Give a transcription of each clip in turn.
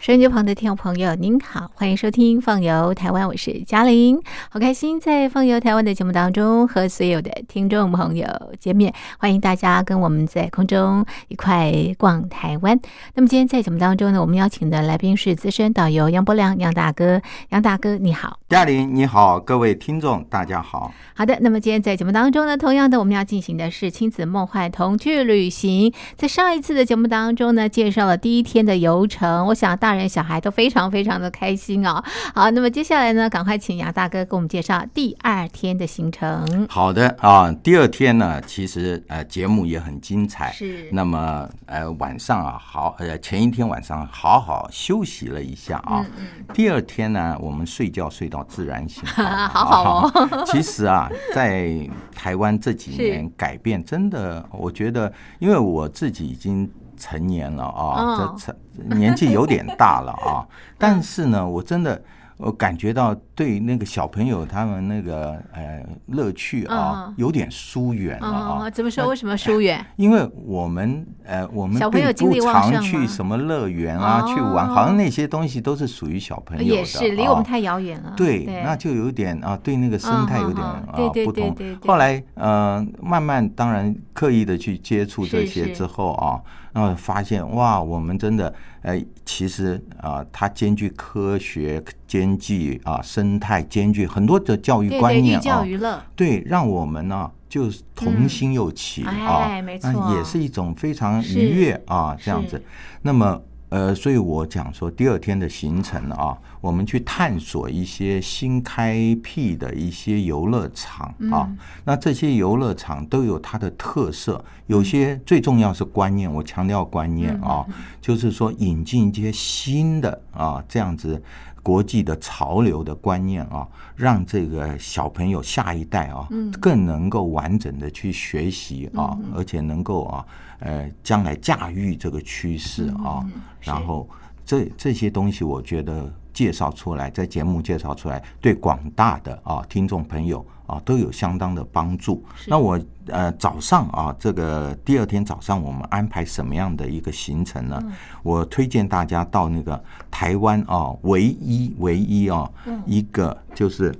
收音机旁的听众朋友，您好，欢迎收听《放游台湾》，我是嘉玲，好开心在《放游台湾》的节目当中和所有的听众朋友见面，欢迎大家跟我们在空中一块逛台湾。那么今天在节目当中呢，我们邀请的来宾是资深导游杨伯良杨大哥，杨大哥你好，嘉玲你好，各位听众大家好。好的，那么今天在节目当中呢，同样的我们要进行的是亲子梦幻童趣旅行。在上一次的节目当中呢，介绍了第一天的游程，我想大人小孩都非常非常的开心哦。好，那么接下来呢，赶快请杨大哥给我们介绍第二天的行程。好的啊，第二天呢，其实呃节目也很精彩。是那么呃晚上啊，好呃前一天晚上好好休息了一下啊。嗯第二天呢，我们睡觉睡到自然醒。好好哦。其实啊，在台湾这几年改变真的，我觉得，因为我自己已经成年了啊，哦这成年纪有点大了啊，但是呢，我真的。我感觉到对那个小朋友他们那个呃乐趣啊嗯，有点疏远了啊。哦，怎么说？为什么疏远？因为我们呃，我们小朋友并不精力旺盛常去什么乐园啊，哦去玩，好像那些东西都是属于小朋友的，也是离我们啊太遥远了。对，那就有点啊，对那个生态有点啊不同后来呃，慢慢当然刻意的去接触这些之后啊，然后发现哇，我们真的呃，其实啊，它兼具科学，兼具啊生态，兼具很多的教育观念啊乐。对，让我们呢。就是童心又起嗯啊，那也是一种非常愉悦啊，这样子。那么呃，所以我讲说第二天的行程啊，我们去探索一些新开辟的一些游乐场啊。嗯那这些游乐场都有它的特色，有些最重要是观念，我强调观念嗯啊，就是说引进一些新的啊这样子。国际的潮流的观念啊，让这个小朋友下一代啊，嗯。更能够完整的去学习啊，而且能够啊，呃，将来驾驭这个趋势啊，嗯然后这这些东西，我觉得介绍出来，在节目介绍出来，对广大的啊听众朋友啊都有相当的帮助。那我呃早上啊，这个第二天早上我们安排什么样的一个行程呢？我推荐大家到那个台湾啊，唯一唯一啊、一个就是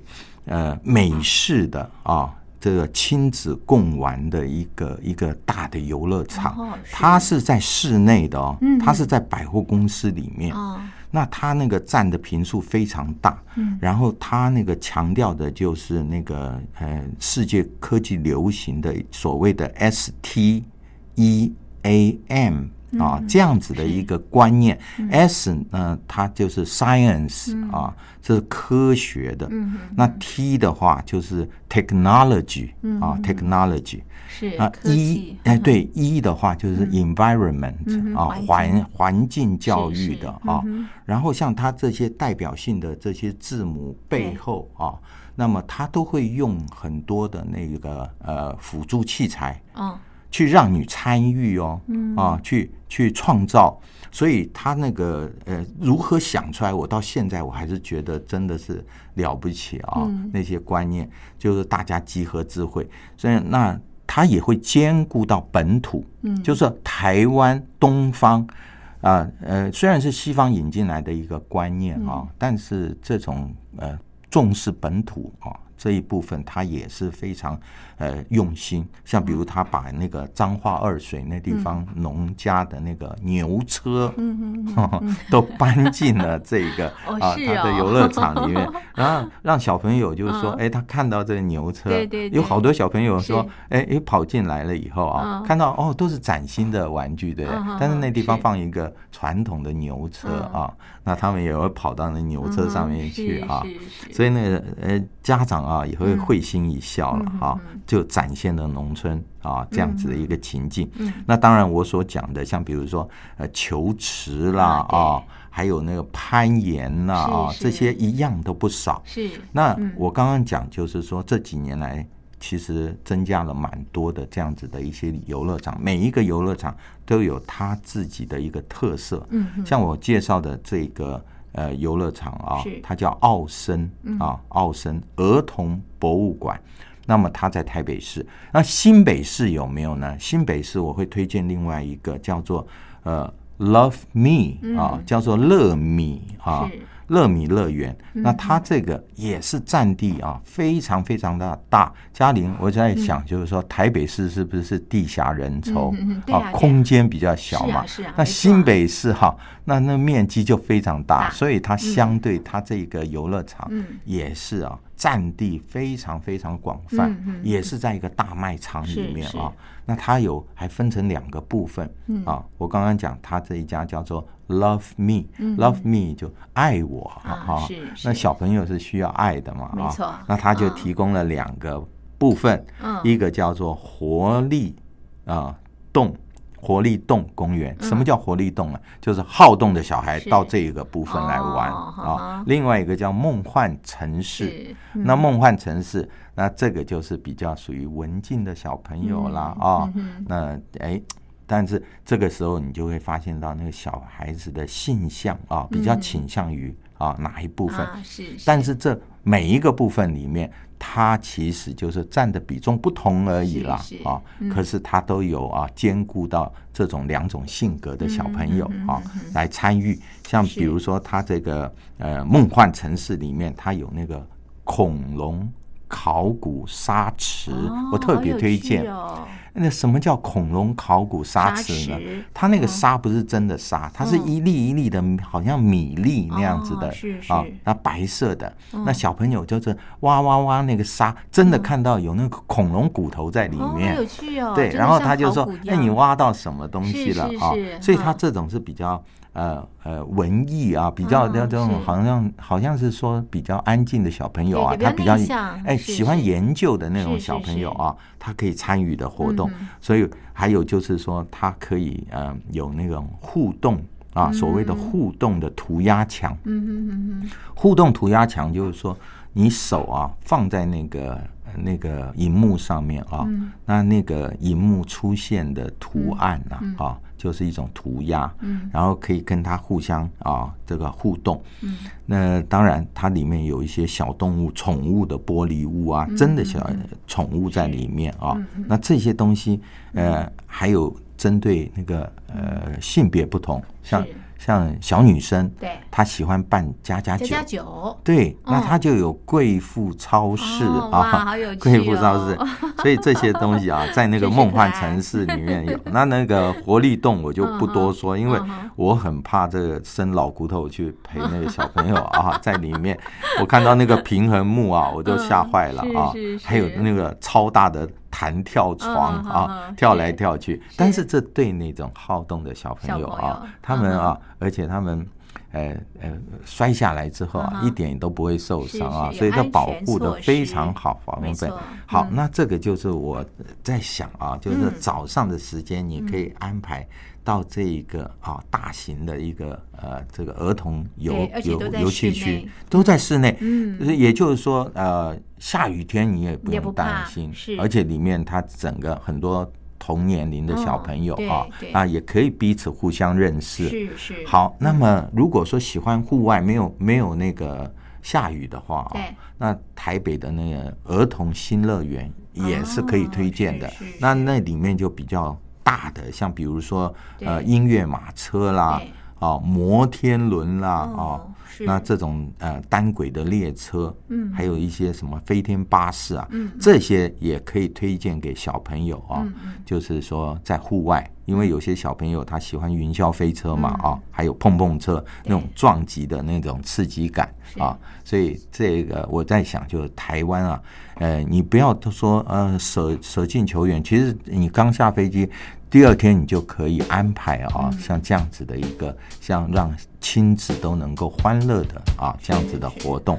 呃美式的啊。这个亲子共玩的一个一个大的游乐场，它是在室内的哦，它是在百货公司里面。那他那个占的频数非常大，嗯，然后他那个强调的就是那个呃世界科技流行的所谓的 S T E A M 啊这样子的一个观念，S 呢它就是 science 啊，这是科学的，那 T 的话就是 technology 啊 technology，是啊，科一技哎，对，一的话就是 environment、啊，环环环境教育的啊。然后像它这些代表性的这些字母背后啊，那么它都会用很多的那个呃辅助器材嗯，去让你参与哦，啊，去去创造。所以他那个呃，如何想出来？我到现在我还是觉得真的是了不起啊！那些观念就是大家集合智慧，所以那他也会兼顾到本土，嗯，就是台湾东方啊呃虽然是西方引进来的一个观念啊，但是这种呃重视本土啊。这一部分他也是非常呃用心，像比如他把那个彰化二水那地方农家的那个牛车，嗯 嗯，都搬进了这个哦啊他的游乐场里面，然后让小朋友就是说，哎，他看到这个牛车，对对对有好多小朋友说是，哎哎跑进来了以后啊，嗯。看到哦都是崭新的玩具，对？但是那地方放一个传统的牛车啊，那他们也会跑到那牛车上面去啊，所以那个呃家长啊也嗯会会心一笑了哈、就展现了农村啊这样子的一个情境。嗯那当然我所讲的，像比如说呃求池啦啊还有那个攀岩啦啊，这些一样都不少。是那我刚刚讲就是说这几年来。其实增加了蛮多的这样子的一些游乐场，每一个游乐场都有它自己的一个特色。嗯，像我介绍的这个呃游乐场啊，它叫奥森啊，奥森儿童博物馆。那么它在台北市，那新北市有没有呢？新北市我会推荐另外一个叫做呃 Love Me 啊，叫做乐米啊，乐米乐园。那它这个也是占地啊非常非常的大。嘉玲，我在想就是说台北市是不是地狭人稠啊空间比较小嘛？那是啊是啊没错新北市哈，那那面积就非常大，所以它相对它这个游乐场嗯也是啊，占地非常非常广泛，也是在一个大卖场里面啊。那它有还分成两个部分、嗯。啊。我刚刚讲，它这一家叫做 Love Me，Love、Me 就爱我嗯啊哈、是那小朋友是需要爱的嘛，啊。没错。那它就嗯提供了两个部分，嗯。一个叫做活力啊动。活力动公园，什么叫活力动啊？就是好动的小孩到这个部分来玩哦啊。另外一个叫梦幻城市，那梦幻城市，那这个就是比较属于文静的小朋友啦嗯啊、那哎，但是这个时候你就会发现到那个小孩子的性向啊，比较倾向于啊哪一部分。但是这每一个部分里面，它其实就是占的比重不同而已啦啊。可是它都有啊兼顾到这种两种性格的小朋友嗯啊来参与。像比如说，它这个呃梦幻城市里面，它有那个恐龙考古沙池，我特别推荐。哦那什么叫恐龙考古沙池呢？它那个沙不是真的沙，它是一粒一粒的，好像米粒那样子的啊是，那白色的。那小朋友就是挖挖挖那个沙，真的看到有那个恐龙骨头在里面有。趣哦。对，然后他就说考古：“一哎，你挖到什么东西了啊是是是？”所以他嗯这种是比较呃呃文艺啊，比较嗯那这种好像好像是说比较安静的小朋友啊，对他比较哎是喜欢研究的那种小朋友是。啊，他可以参与的活动。嗯。所以还有就是说，他可以呃有那种互动啊，所谓的互动的涂鸦墙。嗯哼哼哼，互动涂鸦墙就是说，你手啊放在那个呃那个荧幕上面啊，嗯。那那个荧幕出现的图案啊、啊，就是一种涂鸦，嗯。然后可以跟它互相啊这个互动。嗯。那当然，它里面有一些小动物、宠物的玻璃屋嗯啊，真的小宠物在里面啊。那这些东西，呃，还有针对那个呃性别不同，像是像小女生，对。她喜欢办家家酒，加加酒，对，那她就有贵妇超市啊 贵妇超哦市，所以这些东西啊，在那个梦幻城市里面有。那那个活力洞我就不多说，因为我很怕这个生老骨头去陪那个小朋友啊，在里面，我看到那个平衡木啊，我就吓坏了啊。还有那个超大的弹跳床啊嗯，跳是来跳去。但是这对那种好动的小朋友啊，他们啊，而且他们。呃呃，摔下来之后啊，一点都不会受伤啊，所以它保护的非常好，防备。好，嗯那这个就是我在想啊，就是嗯早上的时间，你可以安排到这一个啊大型的一个呃这个儿童游游游戏区都在室内。嗯也就是说，呃，下雨天你也不用担心是，而且里面它整个很多同年龄的小哦朋友啊对，啊也可以彼此互相认识。是是，好，那么如果说喜欢户外，没有没有那个下雨的话啊对，那台北的那个儿童新乐园也是可以推荐的。那那里面就比较大的，像比如说呃音乐马车啦对，啊摩天轮啦啊那这种呃单轨的列车，嗯。还有一些什么飞天巴士啊，嗯。这些也可以推荐给小朋友啊。就是说在户外，因为有些小朋友他喜欢云霄飞车嘛嗯。啊，还有碰碰车那种撞击的那种刺激感是。啊，所以这个我在想，就是台湾啊，呃，你不要都说呃舍舍近求远，其实你刚下飞机。第二天你就可以安排啊，像这样子的一个，像让亲子都能够欢乐的啊这样子的活动。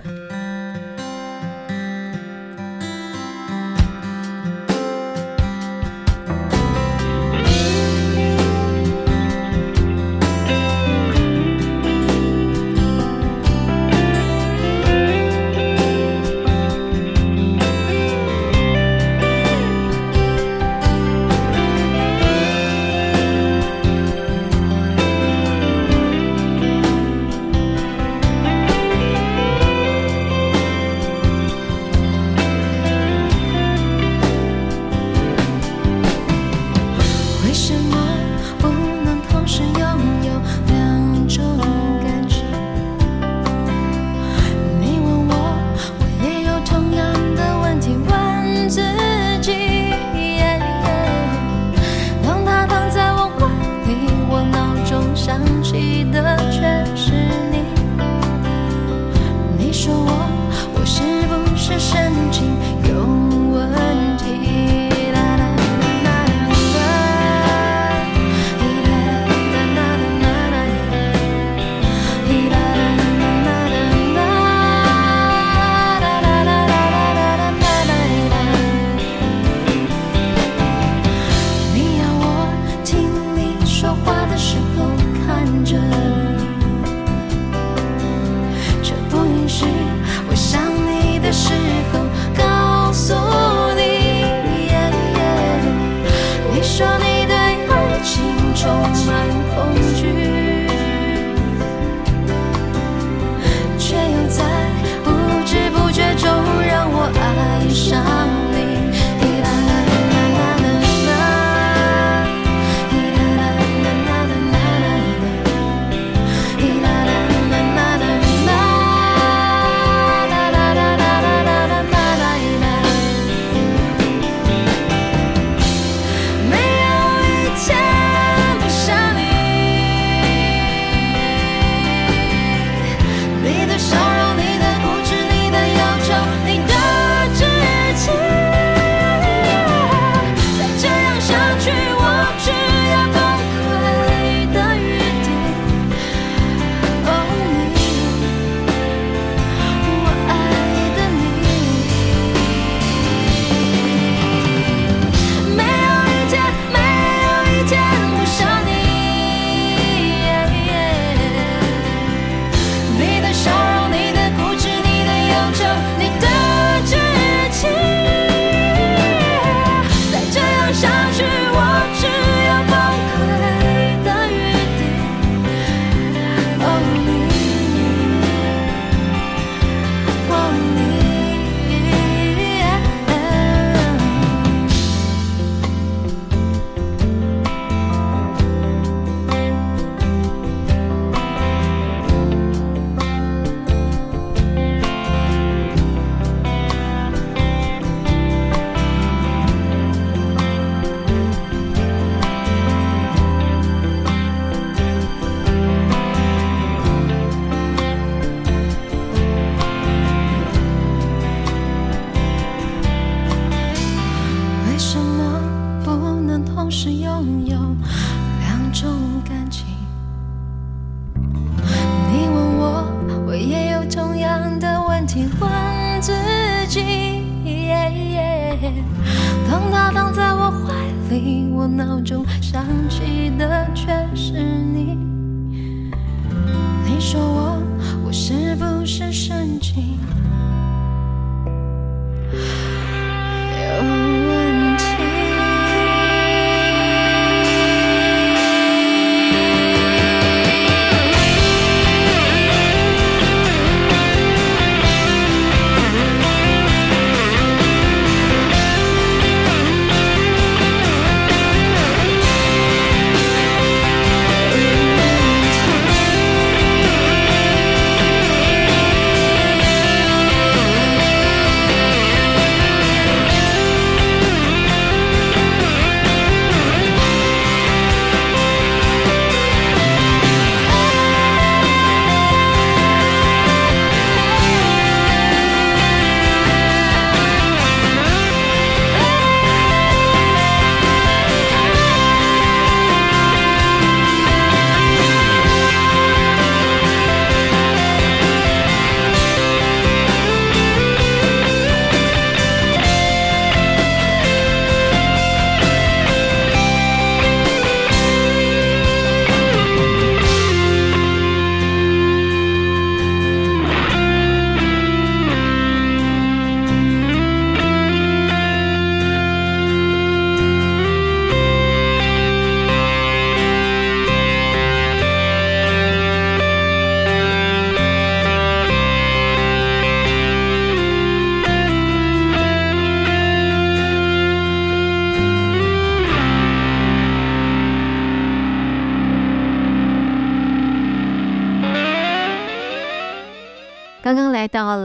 machine.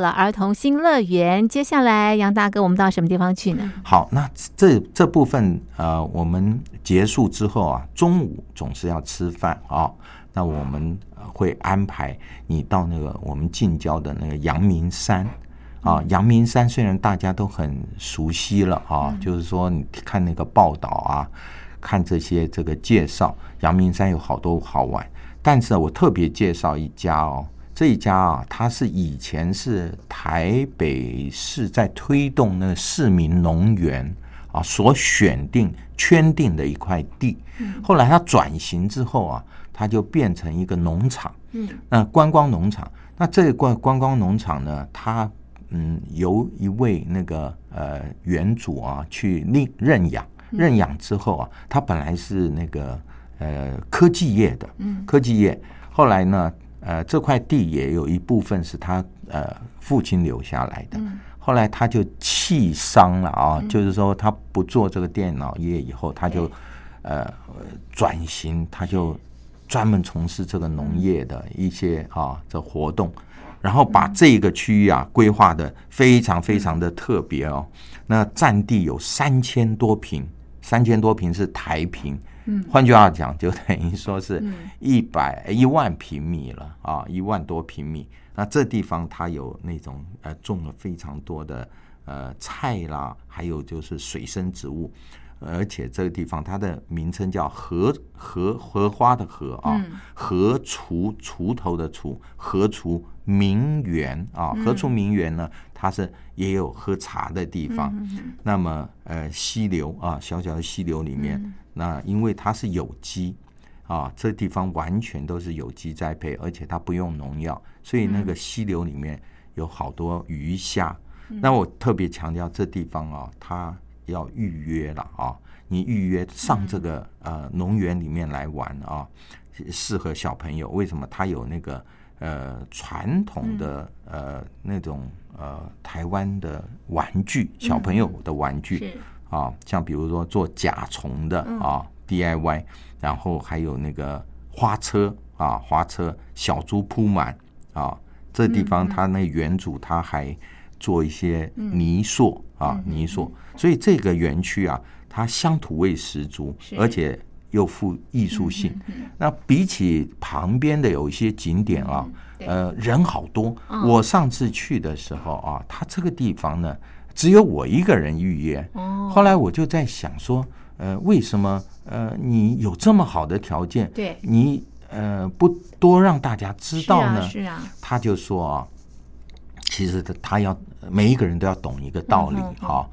了儿童新乐园，接下来杨大哥，我们到什么地方去呢？好，那这这部分呃，我们结束之后啊，中午总是要吃饭啊，那我们会安排你到那个我们近郊的那个阳明山啊。阳明山虽然大家都很熟悉了啊，就是说你看那个报道啊，看这些这个介绍，阳明山有好多好玩，但是我特别介绍一家哦。这一家啊，它是以前是台北市在推动那个市民农园啊所选定圈定的一块地，后来它转型之后啊，它就变成一个农场，嗯，那观光农场。那这个观光农场呢，它嗯由一位那个呃园主啊去认认养，认养之后啊，他本来是那个呃科技业的，嗯，科技业，后来呢。呃，这块地也有一部分是他呃父亲留下来的，后来他就弃商了啊，就是说他不做这个电脑业以后，他就呃转型，他就专门从事这个农业的一些啊这活动，然后把这个区域啊规划的非常非常的特别哦，那占地有三千多平，三千多平是台平。嗯，换句话讲，就等于说是一百一万平米了啊，一万多平米。那这地方它有那种呃种了非常多的呃菜啦，还有就是水生植物，而且这个地方它的名称叫荷荷荷花的荷啊，荷锄锄头的锄，荷锄名园啊，何处名园呢，它是也有喝茶的地方。那么呃溪流啊，小小的溪流里面。那因为它是有机啊，这地方完全都是有机栽培，而且它不用农药，所以那个溪流里面有好多鱼虾。那我特别强调这地方啊，它要预约了啊，你预约上这个呃农园里面来玩啊，适合小朋友。为什么？它有那个呃传统的呃那种呃台湾的玩具，小朋友的玩具。啊，像比如说做甲虫的啊，DIY，然后还有那个花车啊，花车小猪铺满啊，这地方它那园主他还做一些泥塑啊，泥塑，所以这个园区啊，它乡土味十足，而且又富艺术性。那比起旁边的有一些景点啊，呃，人好多。我上次去的时候啊，它这个地方呢。只有我一个人预约，后来我就在想说，呃，为什么呃你有这么好的条件，对，你呃不多让大家知道呢？是啊，他就说啊，其实他他要每一个人都要懂一个道理哈。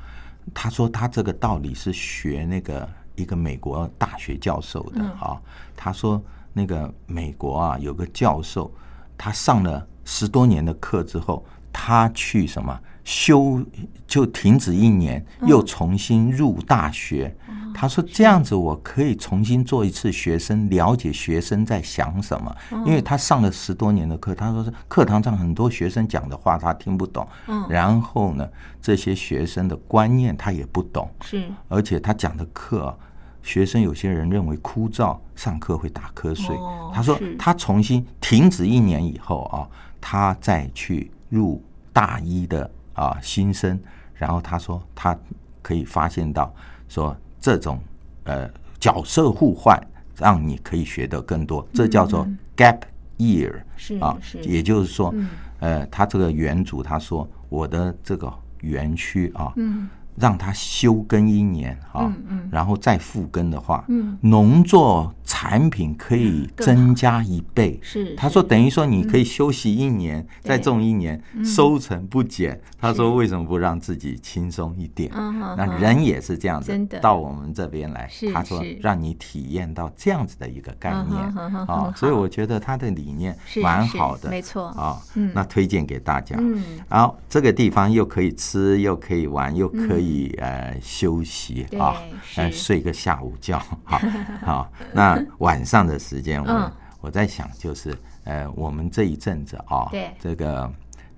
他说他这个道理是学那个一个美国大学教授的啊，他说那个美国啊有个教授，他上了十多年的课之后，他去什么修就停止一年，又重新入大学。他说这样子我可以重新做一次学生，了解学生在想什么。因为他上了十多年的课，他说是课堂上很多学生讲的话他听不懂，然后呢这些学生的观念他也不懂，是。而且他讲的课，学生有些人认为枯燥，上课会打瞌睡。哦他说他重新停止一年以后啊，他再去入大一的啊新生，然后他说他可以发现到说这种呃角色互换，让你可以学得更多，这叫做 gap year 啊，也就是说嗯，呃，他这个园主他说我的这个园区啊，嗯。让它休耕一年啊，然后再复耕的话，嗯。农作产品可以增加一倍。是他说，等于说你可以休息一年，再种一年，嗯。收成不减。他说，为什么不让自己轻松一点？那人也是这样子，到我们这边来是，他说让你体验到这样子的一个概念。啊，所以我觉得他的理念蛮好的，没错。啊嗯，那推荐给大家。嗯。然后这个地方又可以吃，又可以玩，又可以、呃休息啊，呃睡个下午觉。好，好，那晚上的时间我、嗯我在想，就是呃我们这一阵子啊，对这个。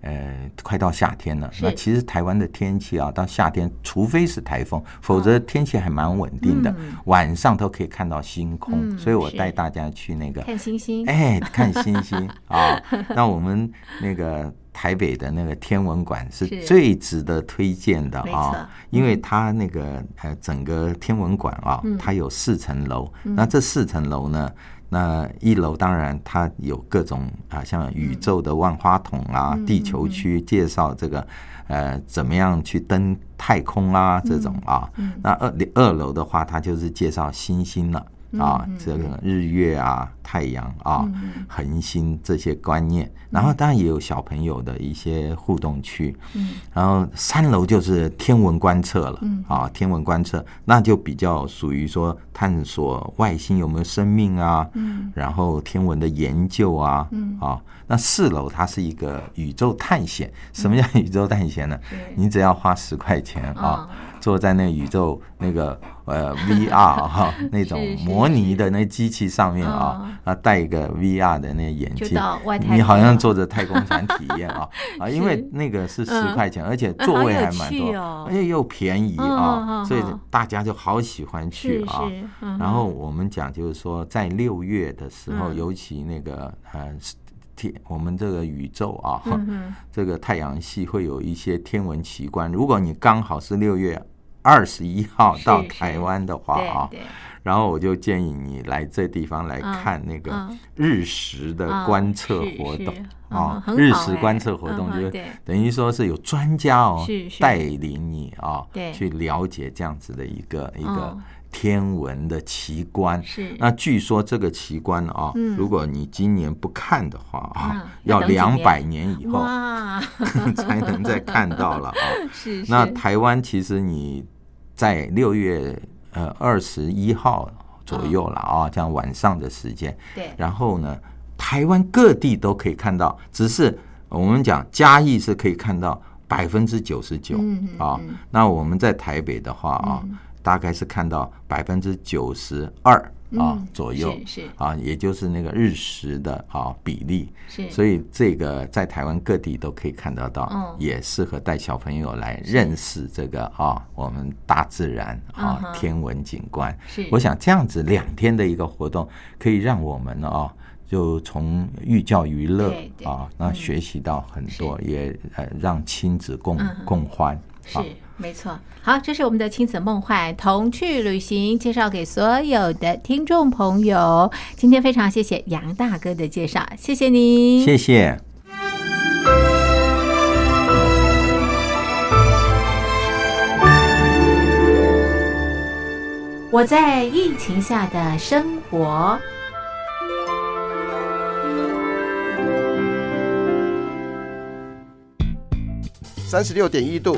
呃，快到夏天了。那其实台湾的天气啊，到夏天，除非是台风，否则天气还蛮稳定的。嗯晚上都可以看到星空，嗯所以我带大家去那个看星星，哎，看星星啊！那我们那个台北的那个天文馆是是最值得推荐的啊，因为它那个呃整个天文馆啊，嗯它有四层楼，那这四层楼呢？那一楼当然它有各种啊，像宇宙的万花筒啊，嗯地球区介绍这个呃怎么样去登太空啊这种啊。嗯那二二楼的话，它就是介绍星星了。啊，嗯这个日月啊、太阳啊、恒星这些观念，然后当然也有小朋友的一些互动区，嗯，然后三楼就是天文观测了，嗯。啊，天文观测那就比较属于说探索外星有没有生命啊，嗯，然后天文的研究啊，嗯。啊，那四楼它是一个宇宙探险，什么叫宇宙探险呢？你只要花十块钱啊嗯，坐在那宇宙那个呃 VR 哈 那种模拟的那机器上面嗯啊，啊戴一个 VR 的那眼镜你好像坐着太空船体验啊。啊，因为那个是十嗯。块钱，而且啊座位还蛮多而且又便宜啊，所以大家就好喜欢去啊。然后我们讲就是说，在六月的时候，嗯。尤其那个呃天，我们这个宇宙啊，嗯。这个太阳系会有一些天文奇观。如果你刚好是六月二十一号到台湾的话啊，然后我就建议你来这地方来嗯看那个嗯日食的嗯观测活动嗯啊日食观测活动就是等于说是有专家哦带领你啊对。去了解这样子的一个一个嗯。天文的奇观。是。那据说这个奇观啊，嗯。如果你今年不看的话啊嗯，要两百年以后哇，才能再看到了啊。是是。那台湾其实你在六月呃二十一号左右了啊，这样晚上的时间，对。然后呢，台湾各地都可以看到，只是我们讲嘉义是可以看到百分之九十九嗯嗯啊嗯，那我们在台北的话啊嗯，大概是看到百分之九十二啊嗯左右是是。啊，也就是那个日食的啊比例。是，所以这个在台湾各地都可以看得到，嗯。也适合带小朋友来认识这个啊，我们大自然啊、天文景观。是。我想这样子两天的一个活动，可以让我们啊，就从寓教于乐啊，那嗯。学习到很多，也呃让亲子共共欢。是。啊没错。好，这是我们的亲子梦幻童趣旅行，介绍给所有的听众朋友。今天非常谢谢杨大哥的介绍，谢谢您，谢谢。我在疫情下的生活。三十六点一度，